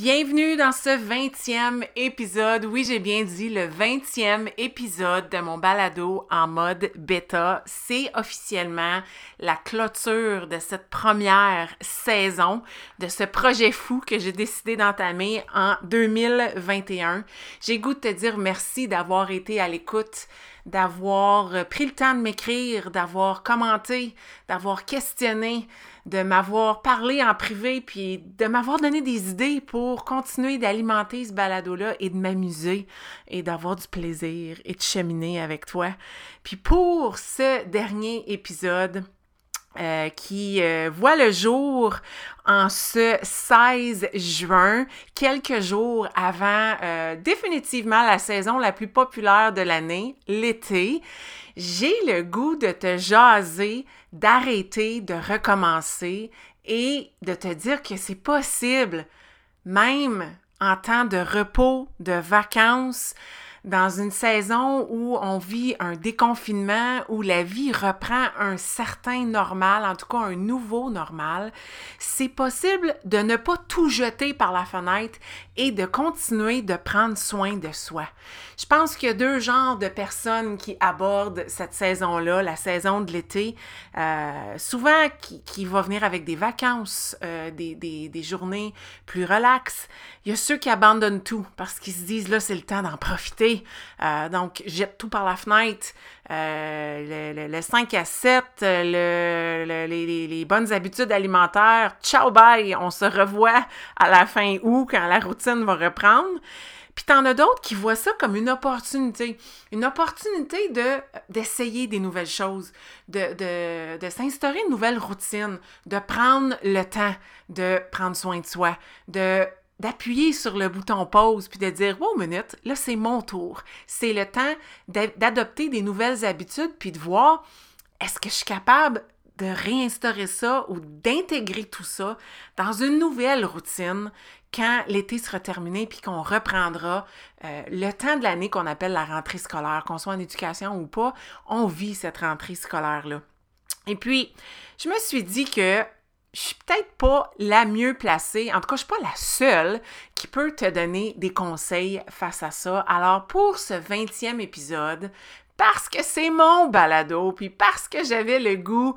Bienvenue dans ce 20e épisode. Oui, j'ai bien dit le 20e épisode de mon balado en mode bêta. C'est officiellement la clôture de cette première saison de ce projet fou que j'ai décidé d'entamer en 2021. J'ai goût de te dire merci d'avoir été à l'écoute d'avoir pris le temps de m'écrire, d'avoir commenté, d'avoir questionné, de m'avoir parlé en privé, puis de m'avoir donné des idées pour continuer d'alimenter ce balado-là et de m'amuser et d'avoir du plaisir et de cheminer avec toi. Puis pour ce dernier épisode, euh, qui euh, voit le jour en ce 16 juin, quelques jours avant euh, définitivement la saison la plus populaire de l'année, l'été. J'ai le goût de te jaser, d'arrêter, de recommencer et de te dire que c'est possible, même en temps de repos, de vacances, dans une saison où on vit un déconfinement, où la vie reprend un certain normal, en tout cas un nouveau normal, c'est possible de ne pas tout jeter par la fenêtre et de continuer de prendre soin de soi. Je pense qu'il y a deux genres de personnes qui abordent cette saison-là, la saison de l'été, euh, souvent qui, qui, va venir avec des vacances, euh, des, des, des journées plus relaxes. Il y a ceux qui abandonnent tout parce qu'ils se disent là, c'est le temps d'en profiter euh, donc, jette tout par la fenêtre. Euh, le, 5 à 7, le, les, bonnes habitudes alimentaires. Ciao, bye! On se revoit à la fin août quand la routine va reprendre. Puis t'en as d'autres qui voient ça comme une opportunité. Une opportunité de, d'essayer des nouvelles choses, de, de, de s'instaurer une nouvelle routine, de prendre le temps de prendre soin de soi, de d'appuyer sur le bouton pause puis de dire wow minute là c'est mon tour c'est le temps d'adopter des nouvelles habitudes puis de voir est-ce que je suis capable de réinstaurer ça ou d'intégrer tout ça dans une nouvelle routine quand l'été sera terminé puis qu'on reprendra euh, le temps de l'année qu'on appelle la rentrée scolaire, qu'on soit en éducation ou pas, on vit cette rentrée scolaire-là. Et puis, je me suis dit que je suis peut-être pas la mieux placée, en tout cas, je suis pas la seule qui peut te donner des conseils face à ça. Alors, pour ce 20e épisode, parce que c'est mon balado, puis parce que j'avais le goût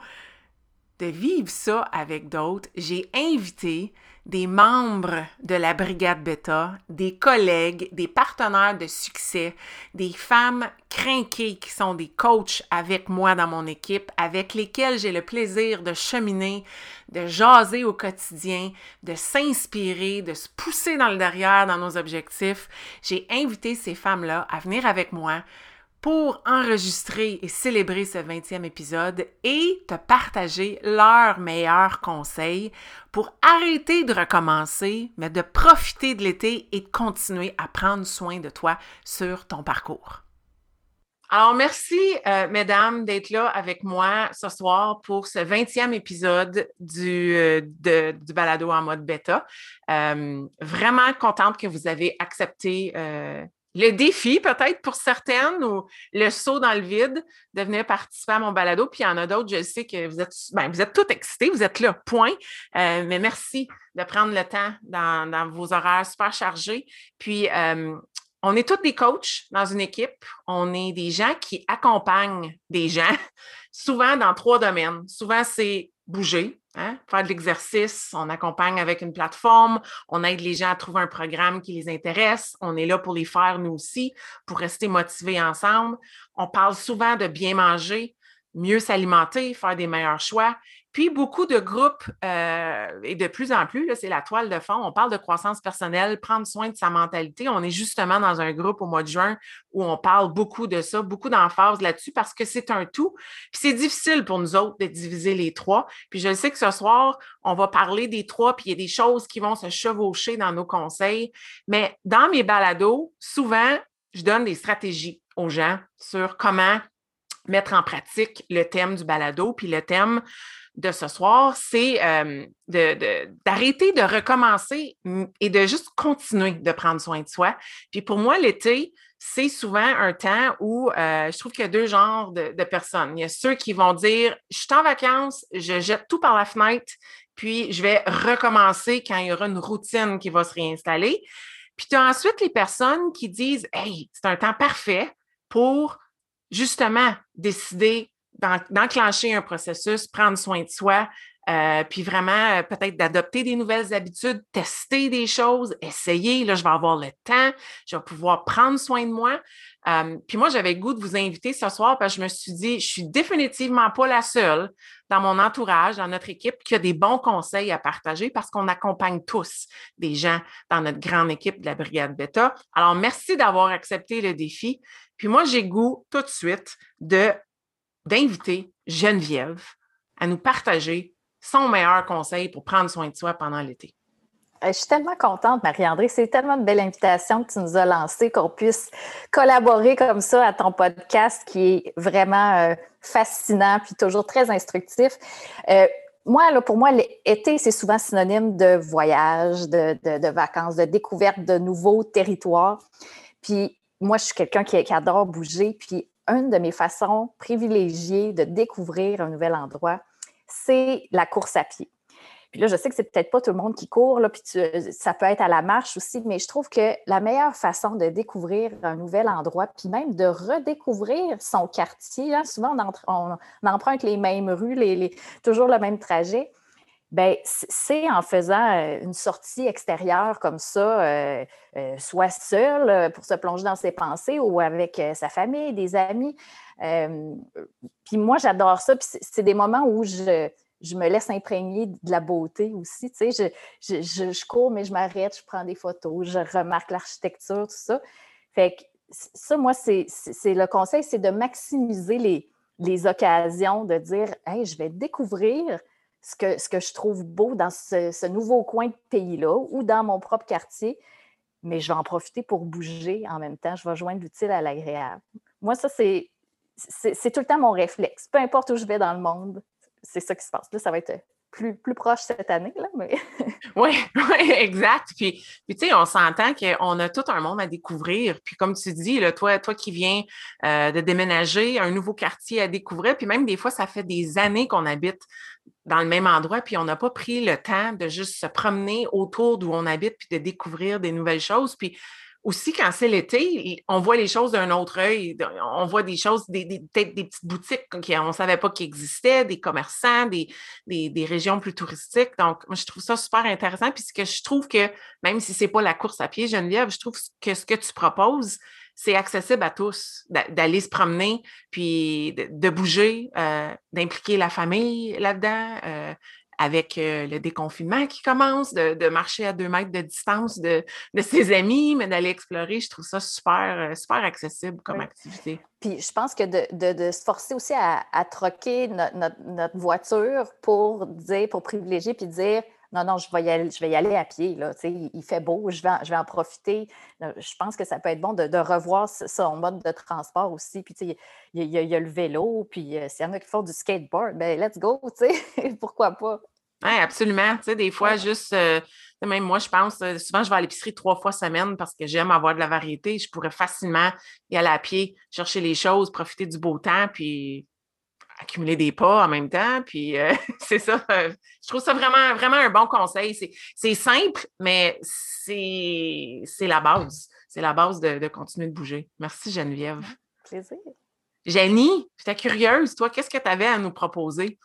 de vivre ça avec d'autres, j'ai invité des membres de la Brigade Beta, des collègues, des partenaires de succès, des femmes crinquées qui sont des coachs avec moi dans mon équipe, avec lesquelles j'ai le plaisir de cheminer, de jaser au quotidien, de s'inspirer, de se pousser dans le derrière dans nos objectifs. J'ai invité ces femmes-là à venir avec moi pour enregistrer et célébrer ce 20e épisode et te partager leurs meilleurs conseils pour arrêter de recommencer, mais de profiter de l'été et de continuer à prendre soin de toi sur ton parcours. Alors, merci, euh, mesdames, d'être là avec moi ce soir pour ce 20e épisode du, euh, du balado en mode bêta. Euh, vraiment contente que vous avez accepté le défi, peut-être pour certaines, ou le saut dans le vide de venir participer à mon balado. Puis il y en a d'autres, je sais que vous êtes, ben, vous êtes toutes excités, vous êtes là, point. Euh, mais merci de prendre le temps dans, vos horaires super chargés. Puis euh, on est tous des coachs dans une équipe. On est des gens qui accompagnent des gens, souvent dans trois domaines. Souvent, c'est bouger, Hein? Faire de l'exercice, on accompagne avec une plateforme, on aide les gens à trouver un programme qui les intéresse, on est là pour les faire nous aussi, pour rester motivés ensemble. On parle souvent de bien manger, mieux s'alimenter, faire des meilleurs choix. Puis beaucoup de groupes, euh, et de plus en plus, c'est la toile de fond, on parle de croissance personnelle, prendre soin de sa mentalité. On est justement dans un groupe au mois de juin où on parle beaucoup de ça, beaucoup d'emphase là-dessus parce que c'est un tout. Puis c'est difficile pour nous autres de diviser les trois. Puis je sais que ce soir, on va parler des trois, puis il y a des choses qui vont se chevaucher dans nos conseils. Mais dans mes balados, souvent, je donne des stratégies aux gens sur comment mettre en pratique le thème du balado. Puis le thème de ce soir, c'est euh, d'arrêter de, recommencer et de juste continuer de prendre soin de soi. Puis pour moi, l'été, c'est souvent un temps où euh, je trouve qu'il y a deux genres de, de, personnes. Il y a ceux qui vont dire Je suis en vacances, je jette tout par la fenêtre, puis je vais recommencer quand il y aura une routine qui va se réinstaller. Puis tu as ensuite les personnes qui disent Hey, c'est un temps parfait pour justement décider d'enclencher un processus, prendre soin de soi, euh, puis vraiment euh, peut-être d'adopter des nouvelles habitudes, tester des choses, essayer. Là, je vais avoir le temps, je vais pouvoir prendre soin de moi. Puis moi, j'avais goût de vous inviter ce soir parce que je me suis dit, je suis définitivement pas la seule dans mon entourage, dans notre équipe, qui a des bons conseils à partager parce qu'on accompagne tous des gens dans notre grande équipe de la Brigade Beta. Alors, merci d'avoir accepté le défi. Puis moi, j'ai goût tout de suite de d'inviter Geneviève à nous partager son meilleur conseil pour prendre soin de soi pendant l'été. Euh, je suis tellement contente, Marie-André. C'est tellement de belle invitation que tu nous as lancée, qu'on puisse collaborer comme ça à ton podcast qui est vraiment euh, fascinant puis toujours très instructif. Euh, moi, là, pour moi, l'été, c'est souvent synonyme de voyage, de, vacances, de découverte de nouveaux territoires. Puis moi, je suis quelqu'un qui, adore bouger. Puis une de mes façons privilégiées de découvrir un nouvel endroit, c'est la course à pied. Puis là, je sais que c'est peut-être pas tout le monde qui court, là, puis ça peut être à la marche aussi, mais je trouve que la meilleure façon de découvrir un nouvel endroit, puis même de redécouvrir son quartier, hein, souvent on, emprunte les mêmes rues, les, toujours le même trajet, ben c'est en faisant euh, une sortie extérieure comme ça, euh, euh, soit seul pour se plonger dans ses pensées ou avec sa famille, des amis. puis moi, j'adore ça. Puis c'est des moments où je, je, me laisse imprégner de la beauté aussi. Tu sais, je, je, je cours, mais je m'arrête, je prends des photos, je remarque l'architecture, tout ça. Fait que ça, moi, c'est le conseil, c'est de maximiser les, les occasions, de dire, hey, je vais découvrir ce que, ce que je trouve beau dans ce, nouveau coin de pays-là ou dans mon propre quartier, mais je vais en profiter pour bouger en même temps. Je vais joindre l'utile à l'agréable. Moi, ça, c'est, c'est, tout le temps mon réflexe. Peu importe où je vais dans le monde, c'est ça qui se passe. Là, ça va être plus, proche cette année, là, mais... oui, oui, exact. Puis, puis tu sais, on s'entend qu'on a tout un monde à découvrir. Puis comme tu dis, toi qui viens euh, de déménager, un nouveau quartier à découvrir, puis même des fois, ça fait des années qu'on habite dans le même endroit, puis on n'a pas pris le temps de juste se promener autour d'où on habite, puis de découvrir des nouvelles choses. Puis aussi, quand c'est l'été, on voit les choses d'un autre œil. On voit des choses, peut-être des petites boutiques qu'on ne savait pas qu'ils existaient, des commerçants, des, des, régions plus touristiques. Donc, moi, je trouve ça super intéressant. Puis, ce que je trouve que, même si ce n'est pas la course à pied, Geneviève, je trouve que ce que tu proposes, c'est accessible à tous, d'aller se promener, puis de, bouger, euh, d'impliquer la famille là-dedans, euh, avec euh, le déconfinement qui commence, de, marcher à deux mètres de distance de, ses amis, mais d'aller explorer. Je trouve ça super, super accessible comme activité. Puis je pense que de, se forcer aussi à, troquer notre, voiture pour dire, pour privilégier, puis dire non, non, je vais y aller, je vais y aller à pied. Là, il fait beau, je vais, en, je vais en profiter. Euh, je pense que ça peut être bon de, revoir son mode de transport aussi. Puis, il y, a, le vélo, puis euh, s'il y en a qui font du skateboard, ben let's go, pourquoi pas? Oui, absolument. Tu sais, des fois, juste, euh, même moi, je pense, souvent, je vais à l'épicerie trois fois semaine parce que j'aime avoir de la variété. Je pourrais facilement y aller à pied, chercher les choses, profiter du beau temps, puis accumuler des pas en même temps. Puis euh, c'est ça. Euh, je trouve ça vraiment, vraiment un bon conseil. C'est simple, mais c'est la base. C'est la base de, continuer de bouger. Merci, Geneviève. Plaisir. Jenny, j'étais curieuse. Toi, qu'est-ce que tu avais à nous proposer?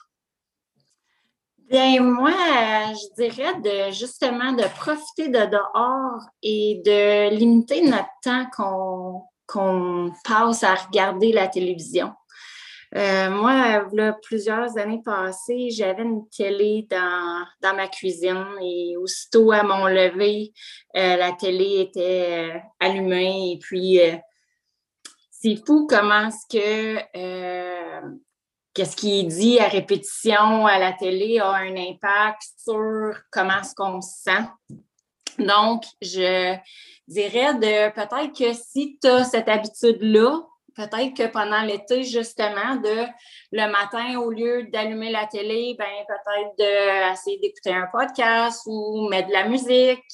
Bien, moi, je dirais de justement de profiter de dehors et de limiter notre temps qu'on passe à regarder la télévision. Euh, moi, là, plusieurs années passées, j'avais une télé dans, ma cuisine et aussitôt à mon lever, euh, la télé était euh, allumée et puis c'est fou comment ce que qu'est-ce qui est dit à répétition à la télé a un impact sur comment est-ce qu'on se sent. Donc, je dirais de peut-être que si tu as cette habitude-là, peut-être que pendant l'été, justement, de le matin, au lieu d'allumer la télé, ben peut-être d'essayer d'écouter un podcast ou mettre de la musique,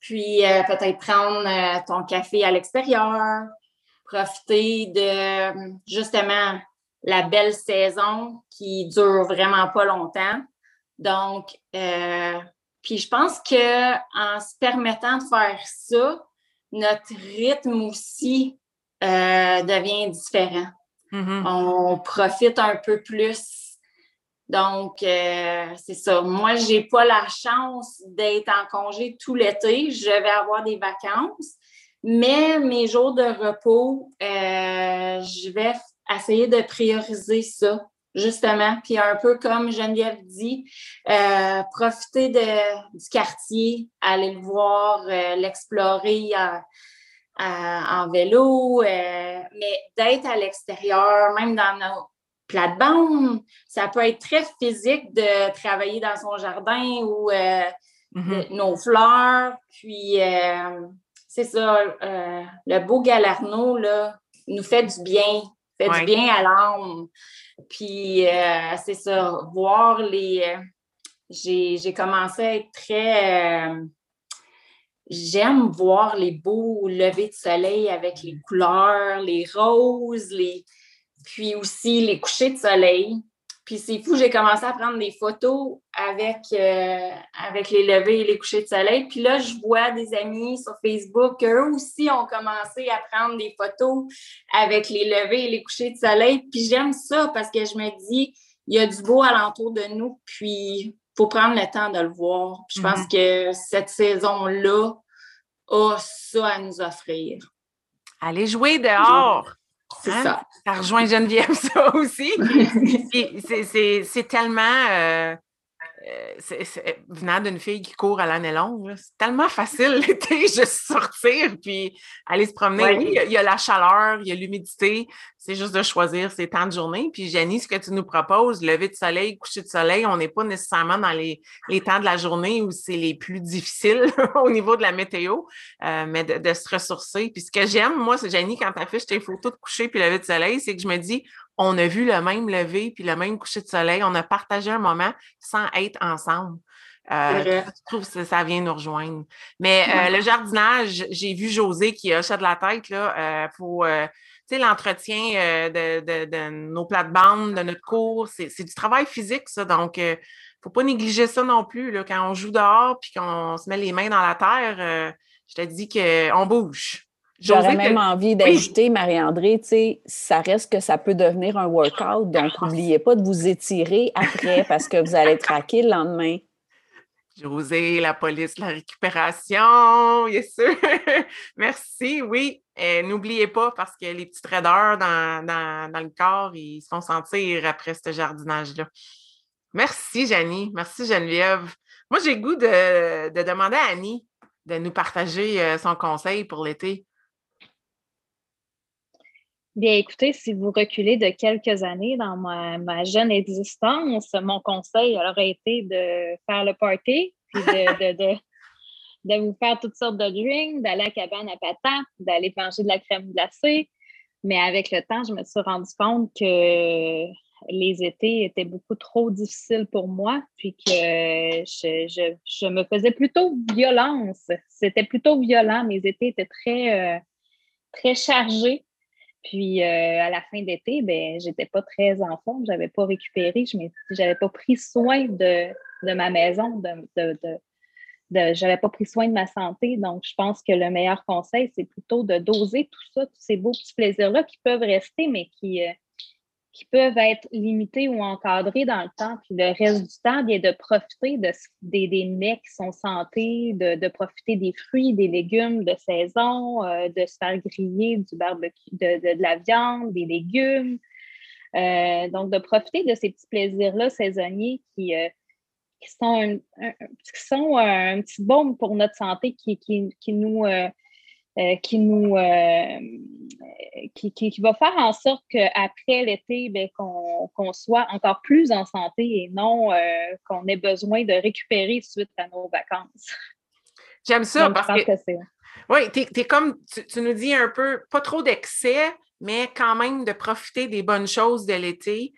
puis euh, peut-être prendre euh, ton café à l'extérieur, profiter de justement la belle saison qui dure vraiment pas longtemps. Donc, euh, puis je pense que en se permettant de faire ça, notre rythme aussi euh, devient différent. Mm-hmm. On profite un peu plus. Donc, euh, c'est ça. Moi, je n'ai pas la chance d'être en congé tout l'été. Je vais avoir des vacances. Mais mes jours de repos, euh, je vais essayer de prioriser ça, justement. Puis un peu comme Geneviève dit, profiter de, du quartier, aller le voir, l'explorer en vélo, euh, mais d'être à l'extérieur, même dans nos plates-bandes, ça peut être très physique de travailler dans son jardin ou euh, mm-hmm. nos fleurs. Puis, euh, c'est ça, le beau galarno, là, nous fait du bien, fait du bien à l'âme. Puis, c'est ça, voir les... J'ai commencé à être très j'aime voir les beaux levées de soleil avec les couleurs, les roses, les... puis aussi les couchers de soleil. Puis c'est fou, j'ai commencé à prendre des photos avec, euh, avec les levées et les couchers de soleil. Puis là, je vois des amis sur Facebook, eux aussi ont commencé à prendre des photos avec les levées et les couchers de soleil. Puis j'aime ça parce que je me dis, il y a du beau alentour de nous. Puis faut prendre le temps de le voir. je pense mm-hmm. que cette saison-là a ça à nous offrir. Allez jouer dehors. C'est hein? ça. Ça rejoint Geneviève, ça aussi. c'est tellement. Euh, euh, venant d'une fille qui court à l'année longue, c'est tellement facile l'été, juste sortir puis aller se promener. Oui, il y, a la chaleur, il y a l'humidité, c'est juste de choisir ses temps de journée. Puis Jenny, ce que tu nous proposes, lever de soleil, coucher de soleil, on n'est pas nécessairement dans les, temps de la journée où c'est les plus difficiles au niveau de la météo, euh, mais de, se ressourcer. Puis ce que j'aime, moi, c'est Jenny, quand tu affiches tes photos de coucher puis lever de soleil, c'est que je me dis, on a vu le même lever puis le même coucher de soleil. On a partagé un moment sans être ensemble. Euh, je trouve que ça vient nous rejoindre. Mais euh, le jardinage, j'ai vu José qui hochait de la tête là, euh, pour l'entretien de, nos plates-bandes, de notre cours. C'est du travail physique, ça. Donc, il ne faut pas négliger ça non plus. Là, quand on joue dehors puis qu'on se met les mains dans la terre, je te dis qu'on bouge. J'aurais même envie d'ajouter, Marie-André, tu sais, ça reste que ça peut devenir un workout, donc n'oubliez pas de vous étirer après parce que vous allez craquer le lendemain. José, la police, la récupération, bien sûr. Merci, oui. N'oubliez pas parce que les petites raideurs dans, dans, le corps, ils se font sentir après ce jardinage-là. Merci, Janie. Merci, Geneviève. Moi, j'ai goût de, de, demander à Annie de nous partager euh, son conseil pour l'été. Bien, écoutez, si vous reculez de quelques années dans ma, jeune existence, mon conseil aurait été de faire le party, puis de, de, vous faire toutes sortes de drinks, d'aller à la cabane à patins, d'aller manger de la crème glacée. Mais avec le temps, je me suis rendu compte que les étés étaient beaucoup trop difficiles pour moi, puis que je, je me faisais plutôt violence. C'était plutôt violent. Mes étés étaient très, euh, très chargés. Puis euh, à la fin d'été, ben, j'étais pas très en forme, j'avais pas récupéré, je n'avais pas pris soin de, ma maison, de, de, j'avais pas pris soin de ma santé. Donc, je pense que le meilleur conseil, c'est plutôt de doser tout ça, tous ces beaux petits plaisirs-là qui peuvent rester, mais qui, euh, qui peuvent être limités ou encadrés dans le temps. Puis le reste du temps, bien, de profiter de, des, des mets qui sont santé, de, profiter des fruits, des légumes de saison, euh, de se faire griller du barbecue, de, de, la viande, des légumes. Euh, donc, de profiter de ces petits plaisirs-là saisonniers qui, euh, qui sont, un, qui sont un petit baume pour notre santé, qui, qui, qui nous, qui, nous qui, qui, va faire en sorte qu'après l'été, ben, qu'on soit encore plus en santé et non qu'on ait besoin de récupérer suite à nos vacances. J'aime ça parce que, oui, comme tu, nous dis un peu, pas trop d'excès, mais quand même de profiter des bonnes choses de l'été.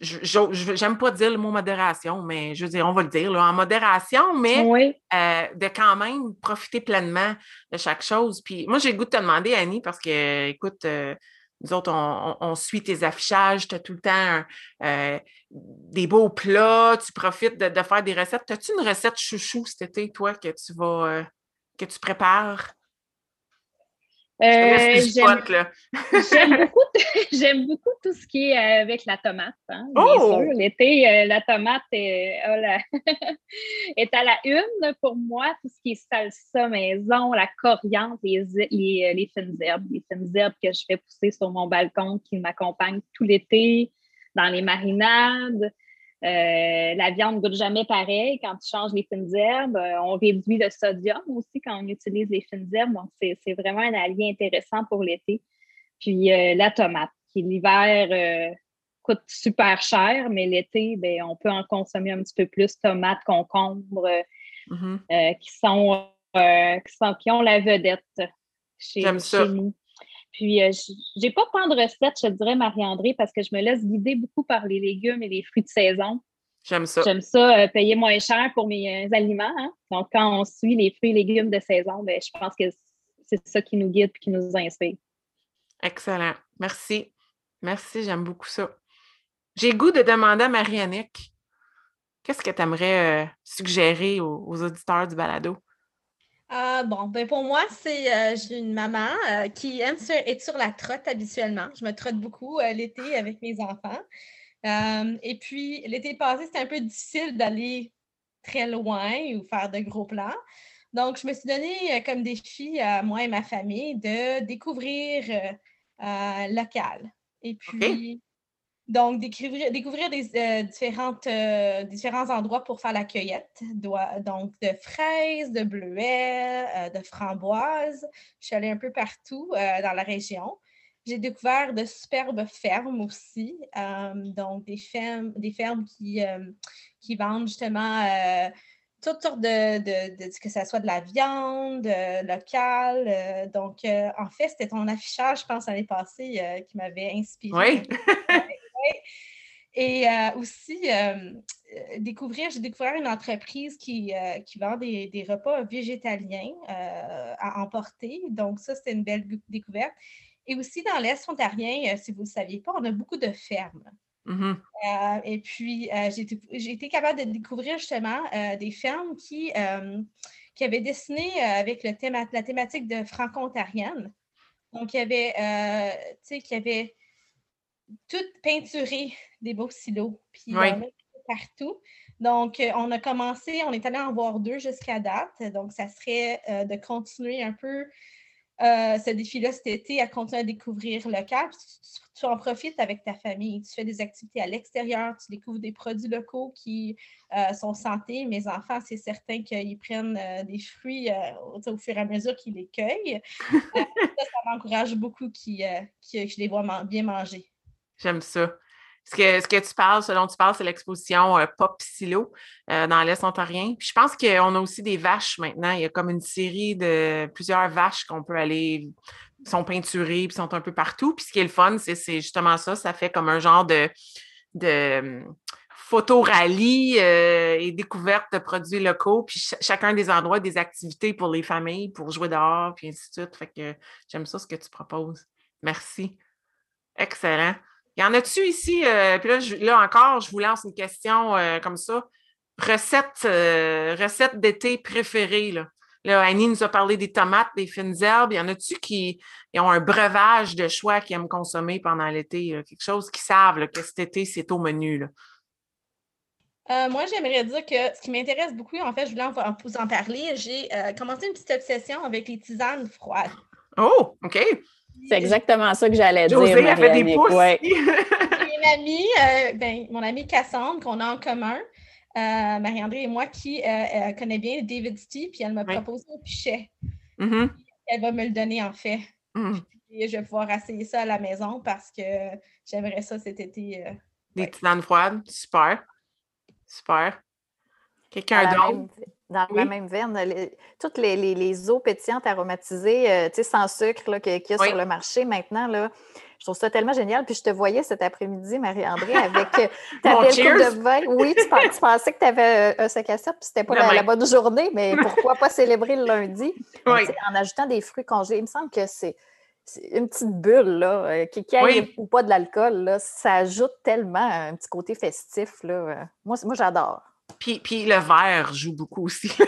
Euh, j'aime pas dire le mot modération, mais je veux dire, on va le dire, en modération, mais euh, de quand même profiter pleinement de chaque chose. Puis moi, j'ai le goût de te demander, Annie, parce que, écoute, euh, nous autres, on, suit tes affichages, tu as tout le temps des beaux plats, tu profites de, de faire des recettes. As-tu une recette chouchou cet été, toi, que tu vas que tu prépares? Euh, j'aime beaucoup, beaucoup, tout ce qui est euh, avec la tomate. Hein, oh! L'été, euh, la tomate est, est, à la une pour moi. Tout ce qui est salsa maison, la coriandre, les, les, les, fines herbes, les fines herbes que je fais pousser sur mon balcon qui m'accompagnent tout l'été dans les marinades. Euh, la viande ne goûte jamais pareil quand tu changes les fines herbes. Euh, on réduit le sodium aussi quand on utilise les fines herbes. Donc, c'est vraiment un allié intéressant pour l'été. Puis euh, la tomate, qui l'hiver coûte super cher, mais l'été, ben, on peut en consommer un petit peu plus. Tomates, concombres, mm-hmm. qui, sont, qui, sont, qui ont la vedette chez, chez nous. Puis, euh, je n'ai pas tant de recettes, je dirais, Marie-André, parce que je me laisse guider beaucoup par les légumes et les fruits de saison. J'aime ça. J'aime ça, euh, payer moins cher pour mes euh, aliments. Hein. Donc, quand on suit les fruits et légumes de saison, ben, je pense que c'est ça qui nous guide et qui nous inspire. Excellent. Merci. Merci, j'aime beaucoup ça. J'ai goût de demander à Marie-Annick, qu'est-ce que tu aimerais suggérer aux auditeurs du balado? Ah, bon, ben pour moi, c'est euh, j'ai une maman euh, qui aime être sur la trotte habituellement. Je me trotte beaucoup euh, l'été avec mes enfants. et puis, l'été passé, c'était un peu difficile d'aller très loin ou faire de gros plans. Donc, je me suis donné comme défi à moi et ma famille de découvrir local. Et puis, donc, découvrir, découvrir des, euh, différentes, euh, différents endroits pour faire la cueillette. Donc, de fraises, de bleuets, euh, de framboises. Je suis allée un peu partout dans la région. J'ai découvert de superbes fermes aussi. donc, des fermes, des fermes qui, qui vendent justement toutes sortes de, de, que ce soit de la viande locale. donc, en fait, c'était ton affichage, je pense, l'année passée, qui m'avait inspiré. Oui. Et euh, aussi, euh, euh, découvrir, j'ai découvert une entreprise qui, qui vend des, repas végétaliens à emporter. Donc, ça, c'est une belle découverte. Et aussi, dans l'Est ontarien, si vous ne le saviez pas, on a beaucoup de fermes. Mm-hmm. et puis, j'ai été capable de découvrir justement des fermes qui, qui avaient dessiné avec le la thématique de franco-ontarienne. Donc, il y avait, tu sais, qui avait tout peinturé des beaux silos. Puis partout. Donc, euh, on a commencé, on est allé en voir deux jusqu'à date. Donc, ça serait euh, de continuer un peu euh, ce défi-là cet été à continuer à découvrir le cadre. Tu, en profites avec ta famille. Tu fais des activités à l'extérieur, tu découvres des produits locaux qui sont santé. Mes enfants, c'est certain qu'ils prennent des fruits au, fur et à mesure qu'ils les cueillent. ça, ça m'encourage beaucoup que je les vois bien manger. J'aime ça. Ce que, ce que tu parles, ce dont tu parles, c'est l'exposition euh, Pop Silo euh, dans l'Est ontarien. Puis je pense qu'on a aussi des vaches maintenant. Il y a comme une série de plusieurs vaches qu'on peut aller, sont peinturées, puis sont un peu partout. Puis ce qui est le fun, c'est justement ça. Ça fait comme un genre de, de photo rallye euh, et découverte de produits locaux, puis chacun des endroits, des activités pour les familles, pour jouer dehors, puis ainsi de suite. Fait que j'aime ça ce que tu proposes. Merci. Excellent. Y en a-tu ici? Euh, puis là, là, encore, je vous lance une question euh, comme ça. Recette, euh, recette d'été préférée. Là. là. Annie nous a parlé des tomates, des fines herbes. Y en a-tu qui ont un breuvage de choix qu'ils aiment consommer pendant l'été? Quelque chose qu'ils savent que cet été, c'est au menu. Là. moi, j'aimerais dire que ce qui m'intéresse beaucoup, en fait, je voulais vous en parler. J'ai commencé une petite obsession avec les tisanes froides. Oh, OK. C'est exactement ça que j'allais dire. José a fait des pouces. ouais. Une amie, euh, ben, mon amie Cassandre, qu'on a en commun, euh, Marie-André et moi, qui euh, euh, connaît bien David Stee, puis elle m'a proposé un pichet. Mhm, Elle va me le donner en fait. Et je vais pouvoir essayer ça à la maison parce que j'aimerais ça cet été. euh. Des Ouais. tisanes froides. Super. Super. Quelqu'un d'autre? Dans Oui. la même veine, les- toutes les, les- les eaux pétillantes aromatisées, euh, tu sais, sans sucre là, qu'il y a Oui. sur le marché maintenant, là, je trouve ça tellement génial. Puis je te voyais cet après-midi, Marie-André, avec euh, ta Mon belle coupe de vin. Oui, tu, pen- tu pensais que tu avais un sac à puis c'était pas la, la bonne journée, mais pourquoi pas célébrer le lundi? Oui. En ajoutant des fruits congelés, il me semble que c'est une petite bulle, là, euh, qui qui Oui. ou pas de l'alcool, là, ça ajoute tellement un petit côté festif. Là. Euh, Moi, moi j'adore. Puis, puis le verre joue beaucoup aussi.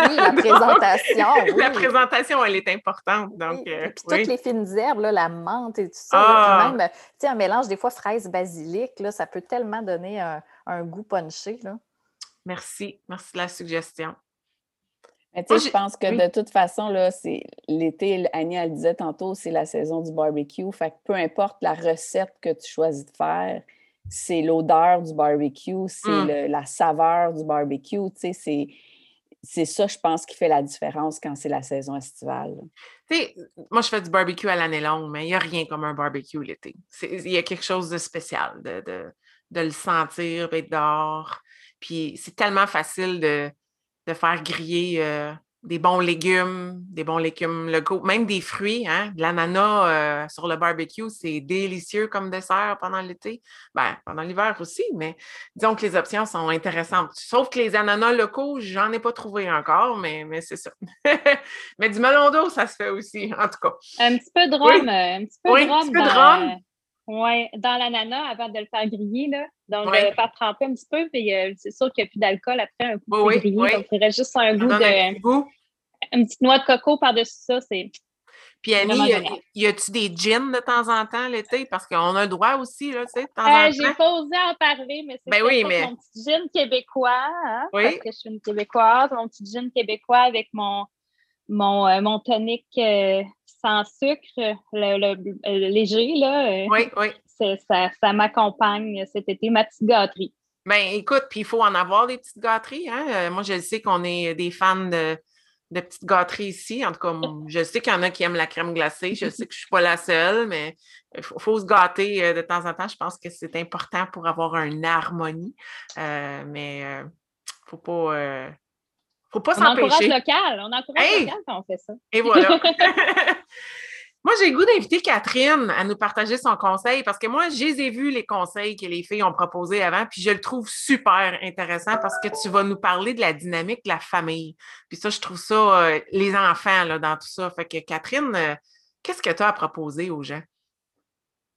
Oui, la présentation. La oui. présentation, elle est importante. Donc, Oui, euh, puis oui. toutes les fines herbes, là, la menthe et tout ça. là, Ah! puis même, tu sais, un mélange des fois fraise-basilic, là, ça peut tellement donner un, un goût punché. Là. Merci. Merci de la suggestion. Mais tu Moi, je pense que oui. de toute façon, là, c'est l'été, Annie, elle le disait tantôt, c'est la saison du barbecue. Fait que peu importe la recette que tu choisis de faire, c'est l'odeur du barbecue, c'est Mm. le- la saveur du barbecue. Tu sais, c'est, c'est ça, je pense, qui fait la différence quand c'est la saison estivale. Tu sais, moi, je fais du barbecue à l'année longue, mais il n'y a rien comme un barbecue l'été. Il y a quelque chose de spécial, de, de, de le sentir, d'être dehors. Puis c'est tellement facile de, de faire griller euh, des bons légumes, des bons légumes locaux, même des fruits. Hein? De l'ananas euh, sur le barbecue, c'est délicieux comme dessert pendant l'été. Ben, pendant l'hiver aussi, mais disons que les options sont intéressantes. Sauf que les ananas locaux, j'en ai pas trouvé encore, mais, mais c'est ça. mais du melon d'eau, ça se fait aussi, en tout cas. Un petit peu de rhum, un petit peu Oui, de un rhum petit peu de rhum. Euh, ouais, dans l'ananas avant de le faire griller. Là. Donc, Oui. de le faire tremper un petit peu, puis euh, c'est sûr qu'il n'y a plus d'alcool après un coup Oui, de oui, grillé. oui. Donc, il reste juste un goût donne un de. petit goût. Une petite noix de coco par-dessus ça, c'est. Puis Annie, y a-tu des gins de temps en temps l'été? Parce qu'on a le droit aussi, là, tu sais, de temps Euh, en J'ai temps. pas osé en parler, mais c'est Ben oui, mais- mon petit gin québécois, hein, Oui. parce que je suis une québécoise, mon petit gin québécois avec mon, mon, euh, mon tonic euh, sans sucre, le, le- le léger, là, euh, Oui, oui. ça, ça m'accompagne cet été, ma petite gâterie. Ben écoute, puis il faut en avoir des petites gâteries. Hein? Euh, moi, je sais qu'on est des fans de, de petites gâteries ici. En tout cas, je sais qu'il y en a qui aiment la crème glacée. Je sais que je ne suis pas la seule, mais il faut, faut se gâter euh, de temps en temps. Je pense que c'est important pour avoir une harmonie. Euh, mais il ne faut pas, euh, faut pas On encourage s'empêcher. local, on encourage Hey! local quand on fait ça. Et voilà. moi, j'ai le goût d'inviter Catherine à nous partager son conseil parce que moi, je les ai vus, les conseils que les filles ont proposés avant, puis je le trouve super intéressant parce que tu vas nous parler de la dynamique de la famille. Puis ça, je trouve ça, euh, les enfants, là, dans tout ça. Fait que Catherine, euh, qu'est-ce que tu as à proposer aux gens?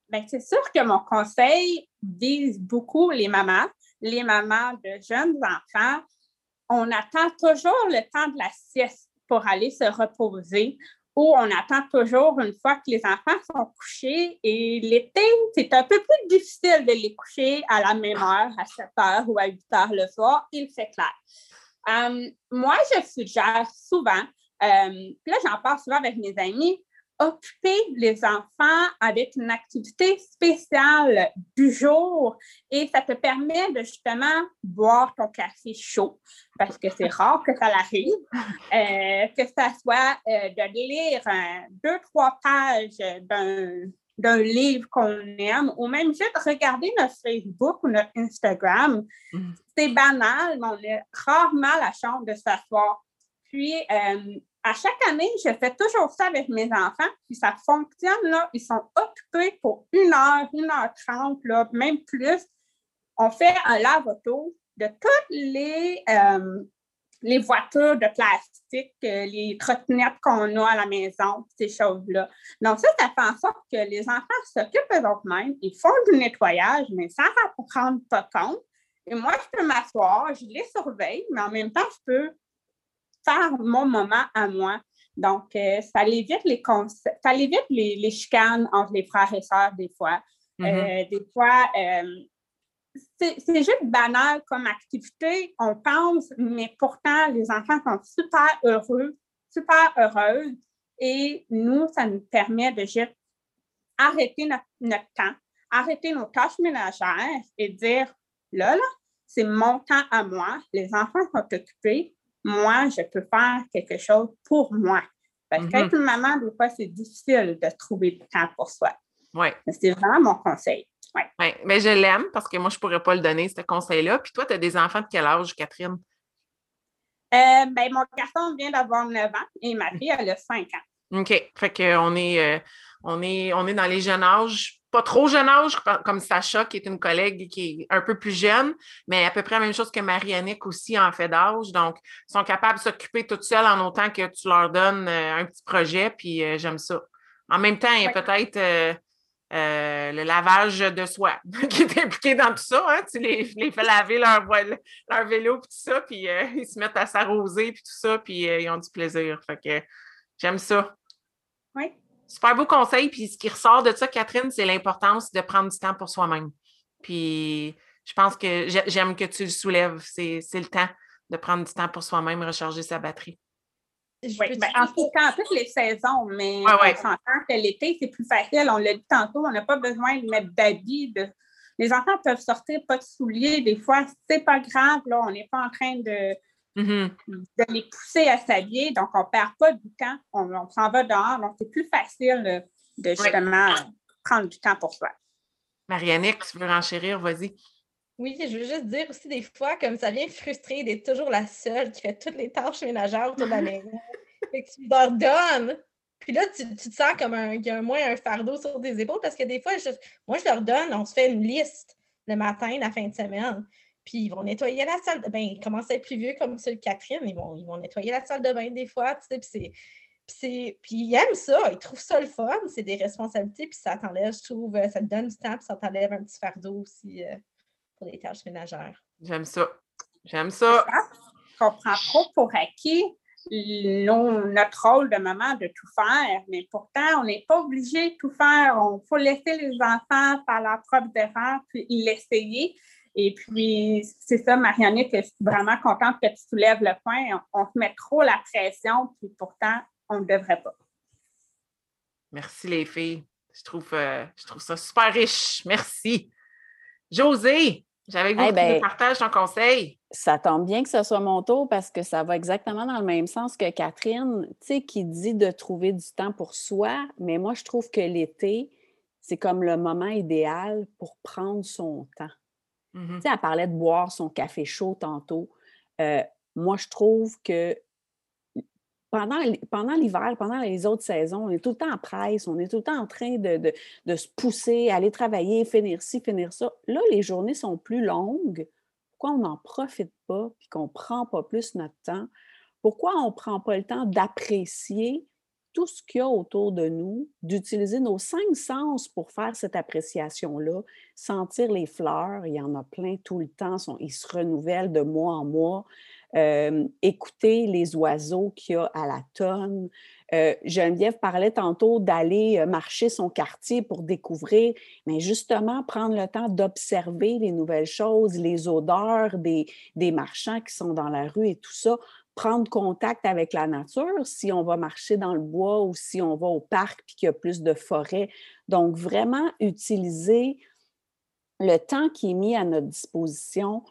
Bien, c'est sûr que mon conseil vise beaucoup les mamans, les mamans de jeunes enfants. On attend toujours le temps de la sieste pour aller se reposer ou on attend toujours une fois que les enfants sont couchés et l'été, c'est un peu plus difficile de les coucher à la même heure, à 7 heures ou à 8 heures le soir, il fait clair. Euh, moi, je suggère souvent, euh, là, j'en parle souvent avec mes amis, occuper les enfants avec une activité spéciale du jour et ça te permet de justement boire ton café chaud parce que c'est rare que ça l'arrive, euh, que ça soit euh, de lire deux, trois pages d'un d'un livre qu'on aime ou même juste regarder notre Facebook ou notre Instagram. Mm. C'est banal, mais on a rarement la chance de s'asseoir. Puis, euh, à chaque année, je fais toujours ça avec mes enfants, puis ça fonctionne, là. Ils sont occupés pour une heure, une heure trente, là, même plus. On fait un lave-auto de toutes les, euh, les voitures de plastique, euh, les trottinettes qu'on a à la maison, ces choses-là. Donc, ça, ça fait en sorte que les enfants s'occupent eux-mêmes, ils font du nettoyage, mais sans en prendre pas compte. Et moi, je peux m'asseoir, je les surveille, mais en même temps, je peux faire mon moment à moi. Donc, euh, ça évite les ça évite les, les chicanes entre les frères et sœurs des fois. Euh, des fois, euh, c'est c'est juste banal comme activité, on pense, mais pourtant, les enfants sont super heureux, super heureuses. Et nous, ça nous permet de juste arrêter notre, temps, arrêter nos tâches ménagères et dire, là, là, c'est mon temps à moi, les enfants sont occupés, moi, je peux faire quelque chose pour moi. Parce qu'avec mm-hmm. une maman, des fois, c'est difficile de trouver du temps pour soi. Oui. C'est vraiment mon conseil. Ouais. Mais je l'aime parce que moi, je ne pourrais pas le donner, ce conseil-là. Puis toi, tu as des enfants de quel âge, Catherine? Euh, ben, mon garçon vient d'avoir 9 ans et ma fille, elle a 5 ans. OK. Fait qu'on est, euh, on est, on est dans les jeunes âges, pas trop jeune âge, comme Sacha, qui est une collègue qui est un peu plus jeune, mais à peu près la même chose que Marianique aussi en fait d'âge. Donc, ils sont capables de s'occuper toutes seules en autant que tu leur donnes euh, un petit projet, puis j'aime ça. En même temps, il y a peut-être euh, le lavage de soie qui est impliqué dans tout ça. Hein? Tu les, les fais laver leur, leur vélo et tout ça, puis euh, ils se mettent à s'arroser puis tout ça, puis euh, ils ont du plaisir. Fait que j'aime ça. Oui. Super beau conseil. Puis ce qui ressort de ça, Catherine, c'est l'importance de prendre du temps pour soi-même. Puis je pense que j'aime que tu le soulèves. C'est le temps de prendre du temps pour soi-même, recharger sa batterie. Oui, ben, en tout cas, toutes les saisons, mais on s'entend que l'été, c'est plus facile. On l'a dit tantôt, on n'a pas besoin de mettre d'habits. Les enfants peuvent sortir pas de souliers. Des fois, c'est pas grave. Là, on n'est pas en train de, mm-hmm. de les pousser à s'habiller. Donc, on ne perd pas du temps. On, s'en va dehors. Donc, c'est plus facile de justement prendre du temps pour soi. Marianne, tu veux enchérir, vas-y. Oui, je veux juste dire aussi des fois, comme ça vient frustrer d'être toujours la seule qui fait toutes les tâches ménagères autour de la maison. fait que tu leur donnes. Puis là, tu, te sens comme un, il y a moins un fardeau sur tes épaules parce que des fois, moi, je leur donne, on se fait une liste le matin, la fin de semaine. Puis ils vont nettoyer la salle de bain. Ils commencent à être plus vieux comme celui de Catherine. Ils vont, ils vont nettoyer la salle de bain des fois. Tu sais, puis, puis ils aiment ça. Ils trouvent ça le fun. C'est des responsabilités. Puis ça t'enlève, je trouve, ça te donne du temps. Puis ça t'enlève un petit fardeau aussi. Euh, des tâches ménagères. J'aime ça. J'aime ça. On prend trop pour acquis notre rôle de maman de tout faire, mais pourtant, on n'est pas obligé de tout faire. Il faut laisser les enfants faire leurs propres erreurs, puis l'essayer. Et puis, c'est ça, Marianne, que je suis vraiment contente que tu soulèves le point. On, se met trop la pression, puis pourtant, on ne devrait pas. Merci les filles. Je trouve, euh, je trouve ça super riche. Merci. José, j'avais beaucoup de partage ton conseil. Ça tombe bien que ce soit mon tour parce que ça va exactement dans le même sens que Catherine, tu sais, qui dit de trouver du temps pour soi, mais moi, je trouve que l'été, c'est comme le moment idéal pour prendre son temps. Mm-hmm. Tu sais, elle parlait de boire son café chaud tantôt. Euh, moi, je trouve que pendant, l'hiver, pendant les autres saisons, on est tout le temps en presse, on est tout le temps en train de, se pousser, aller travailler, finir ci, finir ça. Là, les journées sont plus longues. Pourquoi on n'en profite pas et qu'on ne prend pas plus notre temps? Pourquoi on ne prend pas le temps d'apprécier tout ce qu'il y a autour de nous, d'utiliser nos cinq sens pour faire cette appréciation-là, sentir les fleurs, il y en a plein tout le temps, ils se renouvellent de mois en mois, euh, écouter les oiseaux qu'il y a à la tonne. Euh, Geneviève parlait tantôt d'aller euh, marcher son quartier pour découvrir, mais justement prendre le temps d'observer les nouvelles choses, les odeurs des, des marchands qui sont dans la rue et tout ça, prendre contact avec la nature si on va marcher dans le bois ou si on va au parc puis qu'il y a plus de forêt. Donc, vraiment utiliser le temps qui est mis à notre disposition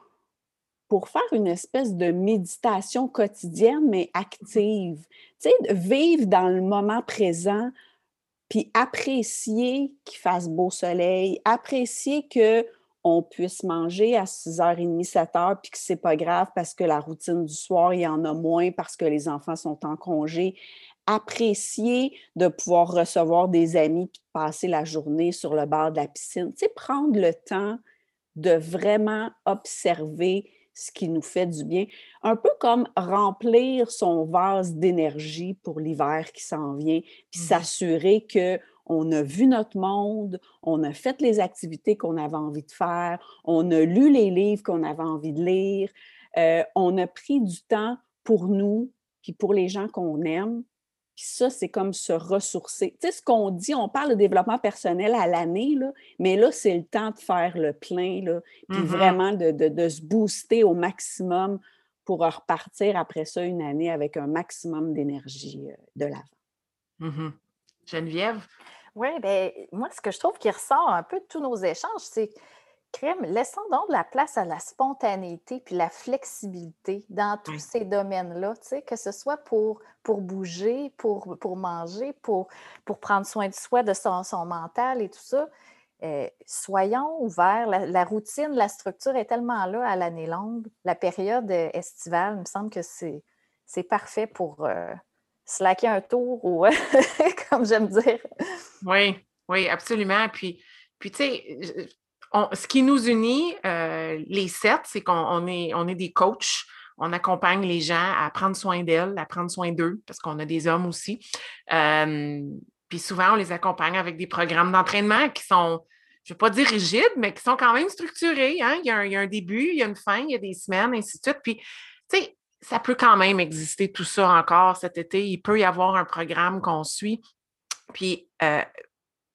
pour faire une espèce de méditation quotidienne, mais active. Tu sais, vivre dans le moment présent, puis apprécier qu'il fasse beau soleil, apprécier que on puisse manger à 6h30, 7h, puis que c'est pas grave parce que la routine du soir, il y en a moins parce que les enfants sont en congé. Apprécier de pouvoir recevoir des amis puis passer la journée sur le bord de la piscine. Tu sais, prendre le temps de vraiment observer ce qui nous fait du bien. Un peu comme remplir son vase d'énergie pour l'hiver qui s'en vient, puis mmh s'assurer que on a vu notre monde, on a fait les activités qu'on avait envie de faire, on a lu les livres qu'on avait envie de lire, euh, on a pris du temps pour nous, puis pour les gens qu'on aime, puis ça, c'est comme se ressourcer. Tu sais, ce qu'on dit, on parle de développement personnel à l'année, mais là, c'est le temps de faire le plein, là, puis mm-hmm. vraiment de, se booster au maximum pour repartir après ça une année avec un maximum d'énergie euh, de l'avant. Mm-hmm. Geneviève? Oui, bien, moi, ce que je trouve qui ressort un peu de tous nos échanges, c'est crème, laissons donc de la place à la spontanéité puis la flexibilité dans tous ces domaines-là, tu sais, que ce soit pour, pour bouger, pour, pour manger, pour, pour prendre soin de soi, de son, son mental et tout ça. Euh, soyons ouverts. La, routine, la structure est tellement là à l'année longue. La période estivale, il me semble que c'est, c'est parfait pour euh, slacker un tour ou, comme j'aime dire. Oui, oui, absolument. Puis, puis tu sais, ce qui nous unit, euh, les sept, c'est qu'on est, on est des coachs. On accompagne les gens à prendre soin d'elles, à prendre soin d'eux, parce qu'on a des hommes aussi. puis souvent, on les accompagne avec des programmes d'entraînement qui sont je ne vais pas dire rigides, mais qui sont quand même structurés. Hein? Il, y a un, début, il y a une fin, il y a des semaines, ainsi de suite. Puis, tu sais, ça peut quand même exister tout ça encore cet été. Il peut y avoir un programme qu'on suit. Puis, euh,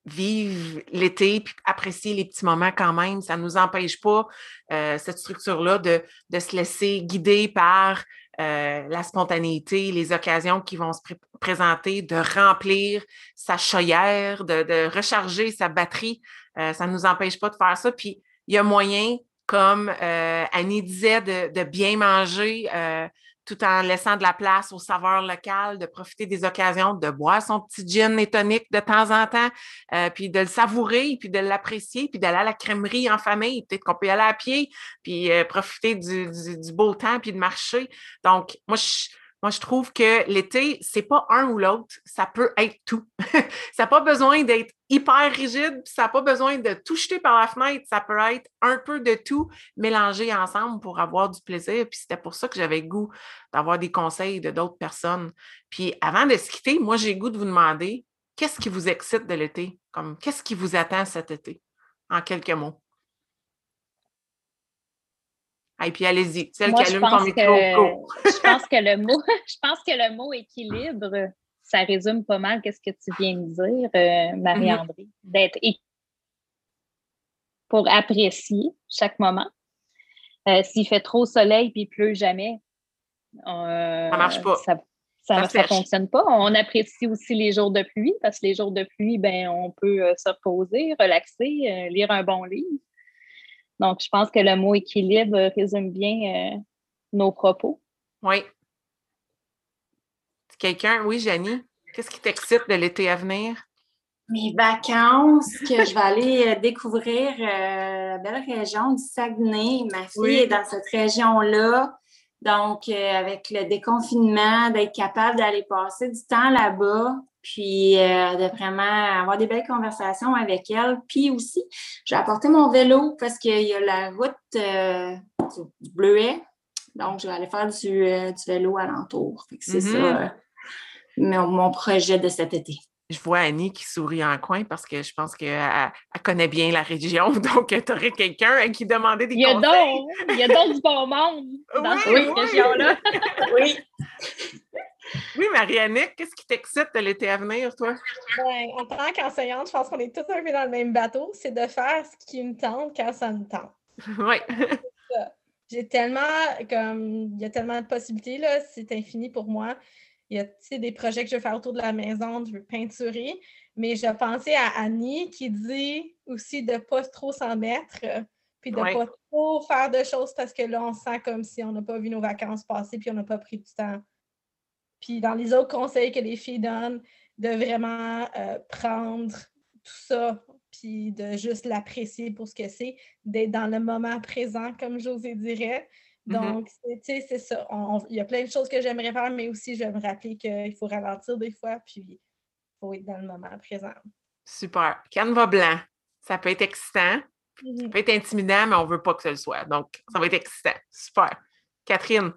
vivre l'été, puis apprécier les petits moments quand même. Ça ne nous empêche pas, euh, cette structure-là, de, de, se laisser guider par euh, la spontanéité, les occasions qui vont se présenter, de remplir sa chaudière, de, recharger sa batterie. Ça ne nous empêche pas de faire ça. Puis il y a moyen, comme euh, Annie disait, de, bien manger tout en laissant de la place aux saveurs locales, de profiter des occasions, de boire son petit gin et de temps en temps, puis de le savourer, puis de l'apprécier, puis d'aller à la crèmerie en famille. Peut-être qu'on peut y aller à pied, puis profiter du, du, beau temps, puis de marcher. Donc, moi, je moi, je trouve que l'été, c'est pas un ou l'autre, ça peut être tout. ça n'a pas besoin d'être hyper rigide, ça n'a pas besoin de tout jeter par la fenêtre, ça peut être un peu de tout mélangé ensemble pour avoir du plaisir. Puis c'était pour ça que j'avais goût d'avoir des conseils de d'autres personnes. Puis avant de se quitter, moi, j'ai goût de vous demander qu'est-ce qui vous excite de l'été? Comme qu'est-ce qui vous attend cet été? En quelques mots. Et puis allez-y, celle qui allume ton micro. je pense que le mot, je pense que le mot équilibre, ça résume pas mal qu'est-ce que tu viens de dire, euh, Marie-André, mm-hmm. d'être pour apprécier chaque moment. Euh, s'il fait trop soleil puis il pleut jamais, euh, ça marche pas. Ça, ne fonctionne pas. On apprécie aussi les jours de pluie parce que les jours de pluie, ben, on peut se reposer, relaxer, lire un bon livre. Donc, je pense que le mot équilibre résume bien euh, nos propos. Oui. Quelqu'un, oui, Janie, qu'est-ce qui t'excite de l'été à venir? Mes vacances, que je vais aller euh, découvrir euh, la belle région du Saguenay. Ma fille est dans cette région-là. Donc, avec le déconfinement, d'être capable d'aller passer du temps là-bas, puis euh, de vraiment avoir des belles conversations avec elle. Puis aussi, j'ai apporté mon vélo parce qu'il y a la route euh, du Bleuet. Donc, je vais aller faire du, euh, vélo alentour. C'est mm-hmm. ça mon, projet de cet été. Je vois Annie qui sourit en coin parce que je pense qu'elle connaît bien la région. Donc, tu aurais quelqu'un qui demandait des il y a conseils. il y a donc du bon monde dans cette région-là. oui. Oui, Marianne, qu'est-ce qui t'excite de l'été à venir, toi? Ben, en tant qu'enseignante, je pense qu'on est tous un peu dans le même bateau. C'est de faire ce qui me tente quand ça me tente. Oui. J'ai tellement, comme, il y a tellement de possibilités, là, c'est infini pour moi. Il y a des projets que je veux faire autour de la maison, je veux peinturer, mais j'ai pensé à Annie qui dit aussi de ne pas trop s'en mettre, puis de ne pas trop faire de choses parce que là, on sent comme si on n'a pas vu nos vacances passer puis on n'a pas pris du temps puis dans les autres conseils que les filles donnent, de vraiment euh, prendre tout ça, puis de juste l'apprécier pour ce que c'est, d'être dans le moment présent, comme José dirait. Mm-hmm. Donc, tu sais, c'est ça. Il y a plein de choses que j'aimerais faire, mais aussi, je vais me rappeler qu'il faut ralentir des fois, puis il faut être dans le moment présent. Super. Canva blanc, ça peut être excitant, ça mm-hmm. peut être intimidant, mais on ne veut pas que ce le soit. Donc, ça va être excitant. Super. Catherine,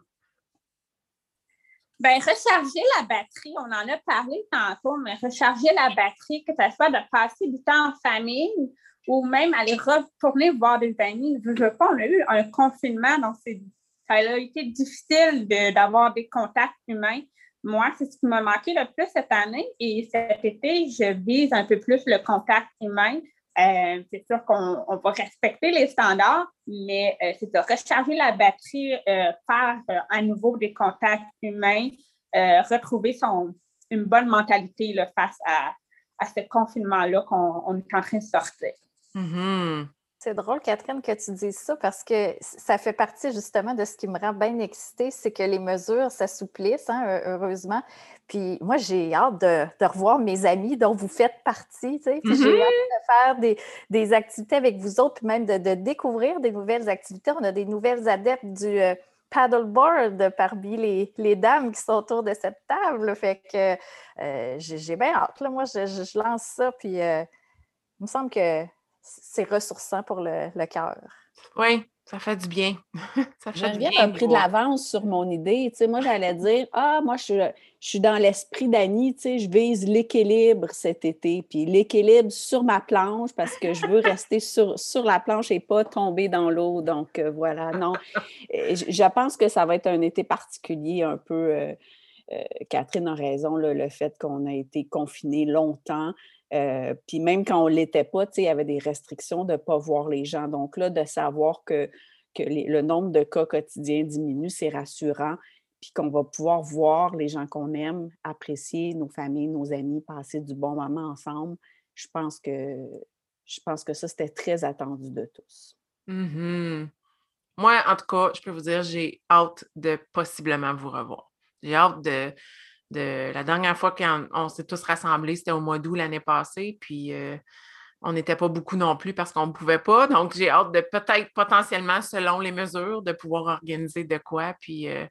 Bien, recharger la batterie, on en a parlé tantôt, mais recharger la batterie, que ce soit de passer du temps en famille ou même aller retourner voir des amis. Je veux pas, on a eu un confinement, donc ça a été difficile d'avoir des contacts humains. Moi, c'est ce qui m'a manqué le plus cette année et cet été, je vise un peu plus le contact humain. Euh, c'est sûr qu'on va respecter les standards, mais euh, c'est de recharger la batterie, euh, faire à nouveau des contacts humains, retrouver une bonne mentalité face à, à ce confinement-là qu'on est en train de sortir. Mm-hmm. C'est drôle, Catherine, que tu dises ça parce que ça fait partie justement de ce qui me rend bien excitée, c'est que les mesures s'assouplissent, hein, heureusement. Puis moi, j'ai hâte de, revoir mes amis dont vous faites partie. J'ai mm-hmm. hâte de faire des, activités avec vous autres, puis même de, découvrir des nouvelles activités. On a des nouvelles adeptes du euh, paddleboard parmi les, les, dames qui sont autour de cette table. Fait que euh, j'ai bien hâte. Là. Moi, je, lance ça, puis euh, il me semble que c'est ressourçant pour le, cœur. Oui, ça fait du bien. ça fait Geneviève a pris de l'avance sur mon idée. Tu moi, j'allais dire Ah, moi, je suis, je suis dans l'esprit d'Annie, tu sais, je vise l'équilibre cet été. Puis l'équilibre sur ma planche parce que je veux rester sur, sur la planche et pas tomber dans l'eau. Donc, euh, voilà, non. Je, pense que ça va être un été particulier, un peu. Euh, euh, Catherine a raison, le fait qu'on a été confiné longtemps. Euh, puis même quand on ne l'était pas, il y avait des restrictions de ne pas voir les gens. Donc là, de savoir que, que le nombre de cas quotidiens diminue, c'est rassurant. Puis qu'on va pouvoir voir les gens qu'on aime, apprécier nos familles, nos amis, passer du bon moment ensemble. Je pense que, je pense que ça, c'était très attendu de tous. Mmh Moi, en tout cas, je peux vous dire, j'ai hâte de possiblement vous revoir. J'ai hâte de, de la dernière fois qu'on s'est tous rassemblés, c'était au mois d'août l'année passée, puis euh, on n'était pas beaucoup non plus parce qu'on ne pouvait pas. Donc, j'ai hâte de peut-être potentiellement, selon les mesures, de pouvoir organiser de quoi, puis euh,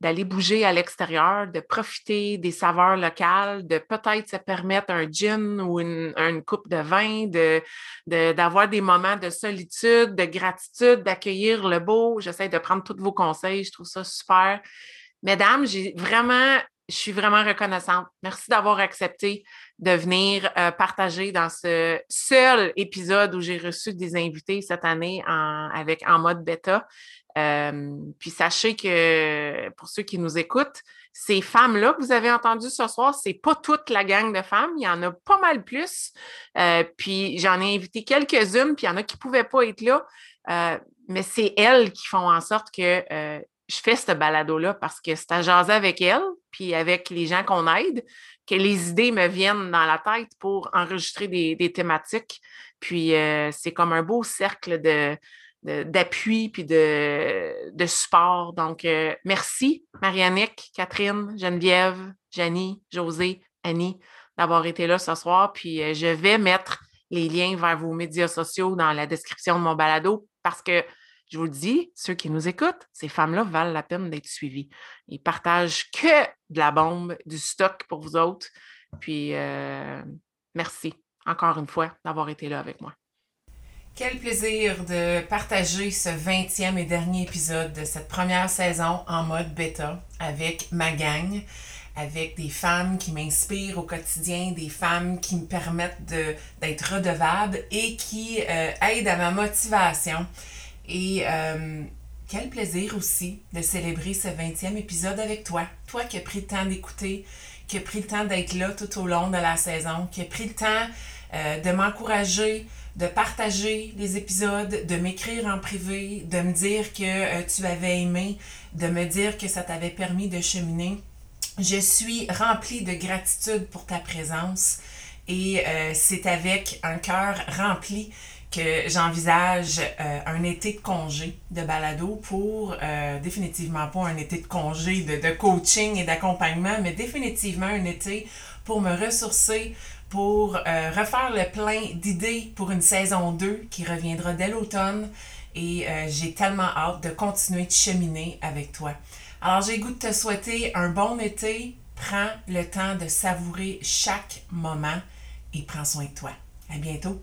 d'aller bouger à l'extérieur, de profiter des saveurs locales, de peut-être se permettre un gin ou une, coupe de vin, de, d'avoir des moments de solitude, de gratitude, d'accueillir le beau. J'essaie de prendre tous vos conseils, je trouve ça super. Mesdames, j'ai vraiment je suis vraiment reconnaissante. Merci d'avoir accepté de venir euh, partager dans ce seul épisode où j'ai reçu des invités cette année en, avec, en mode bêta. Euh, puis sachez que pour ceux qui nous écoutent, ces femmes-là que vous avez entendues ce soir, c'est pas toute la gang de femmes, il y en a pas mal plus. Euh, puis j'en ai invité quelques-unes, puis il y en a qui ne pouvaient pas être là. mais c'est elles qui font en sorte que je fais ce balado-là parce que c'est à jaser avec elle, puis avec les gens qu'on aide, que les idées me viennent dans la tête pour enregistrer des, thématiques. Puis euh, c'est comme un beau cercle de, d'appui puis de, de, support. Donc, euh, merci, Marianique, Catherine, Geneviève, Janie, José, Annie, d'avoir été là ce soir. Puis euh, je vais mettre les liens vers vos médias sociaux dans la description de mon balado parce que je vous le dis, ceux qui nous écoutent, ces femmes-là valent la peine d'être suivies. Ils partagent que de la bombe, du stock pour vous autres. Puis, euh, merci encore une fois d'avoir été là avec moi. Quel plaisir de partager ce 20e et dernier épisode de cette première saison en mode bêta avec ma gang, avec des femmes qui m'inspirent au quotidien, des femmes qui me permettent d'être redevable et qui euh, aident à ma motivation. Et euh, quel plaisir aussi de célébrer ce 20e épisode avec toi. Toi qui as pris le temps d'écouter, qui as pris le temps d'être là tout au long de la saison, qui as pris le temps euh, de m'encourager, de partager les épisodes, de m'écrire en privé, de me dire que euh, tu avais aimé, de me dire que ça t'avait permis de cheminer. Je suis remplie de gratitude pour ta présence et c'est avec un cœur rempli que j'envisage euh, un été de congé de balado pour euh, définitivement pas un été de congé de, coaching et d'accompagnement, mais définitivement un été pour me ressourcer, pour euh, refaire le plein d'idées pour une saison 2 qui reviendra dès l'automne. Et j'ai tellement hâte de continuer de cheminer avec toi. Alors j'ai goût de te souhaiter un bon été. Prends le temps de savourer chaque moment et prends soin de toi. À bientôt.